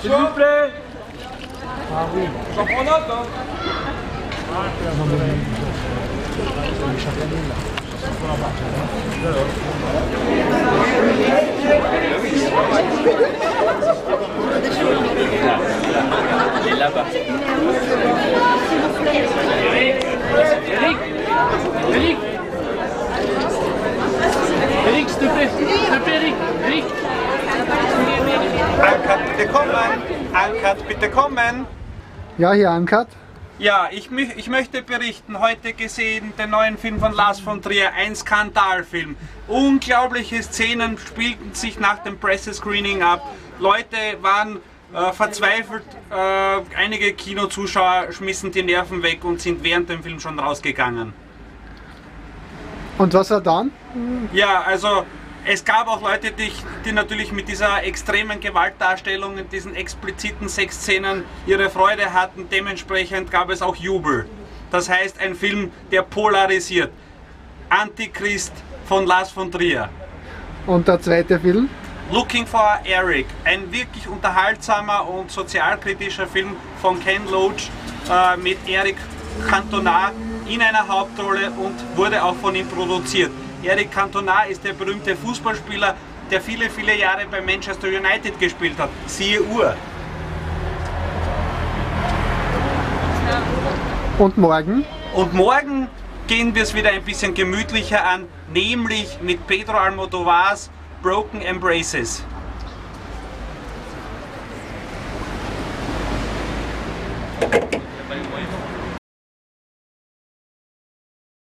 S'il vous plaît Ah oui. J'en prends note, hein Non, mais. Il est là-bas. Eric Eric Eric, s'il te plaît S'il te plaît, Eric Eric Ankat, bitte kommen! Ankat, bitte kommen! Ja, hier Uncut. Ja, ich, ich möchte berichten, heute gesehen den neuen Film von Lars von Trier, ein Skandalfilm. Unglaubliche Szenen spielten sich nach dem Pressescreening ab. Leute waren äh, verzweifelt, äh, einige Kinozuschauer schmissen die Nerven weg und sind während dem Film schon rausgegangen. Und was war dann? Ja, also es gab auch Leute, die, die natürlich mit dieser extremen Gewaltdarstellung in diesen expliziten Sexszenen ihre Freude hatten. Dementsprechend gab es auch Jubel. Das heißt, ein Film, der polarisiert. Antichrist von Lars von Trier. Und der zweite Film? Looking for Eric, ein wirklich unterhaltsamer und sozialkritischer Film von Ken Loach äh, mit Eric Cantona in einer Hauptrolle und wurde auch von ihm produziert. Eric Cantona ist der berühmte Fußballspieler, der viele, viele Jahre bei Manchester United gespielt hat. Siehe Uhr. Und morgen? Und morgen gehen wir es wieder ein bisschen gemütlicher an, nämlich mit Pedro Almodovars Broken Embraces.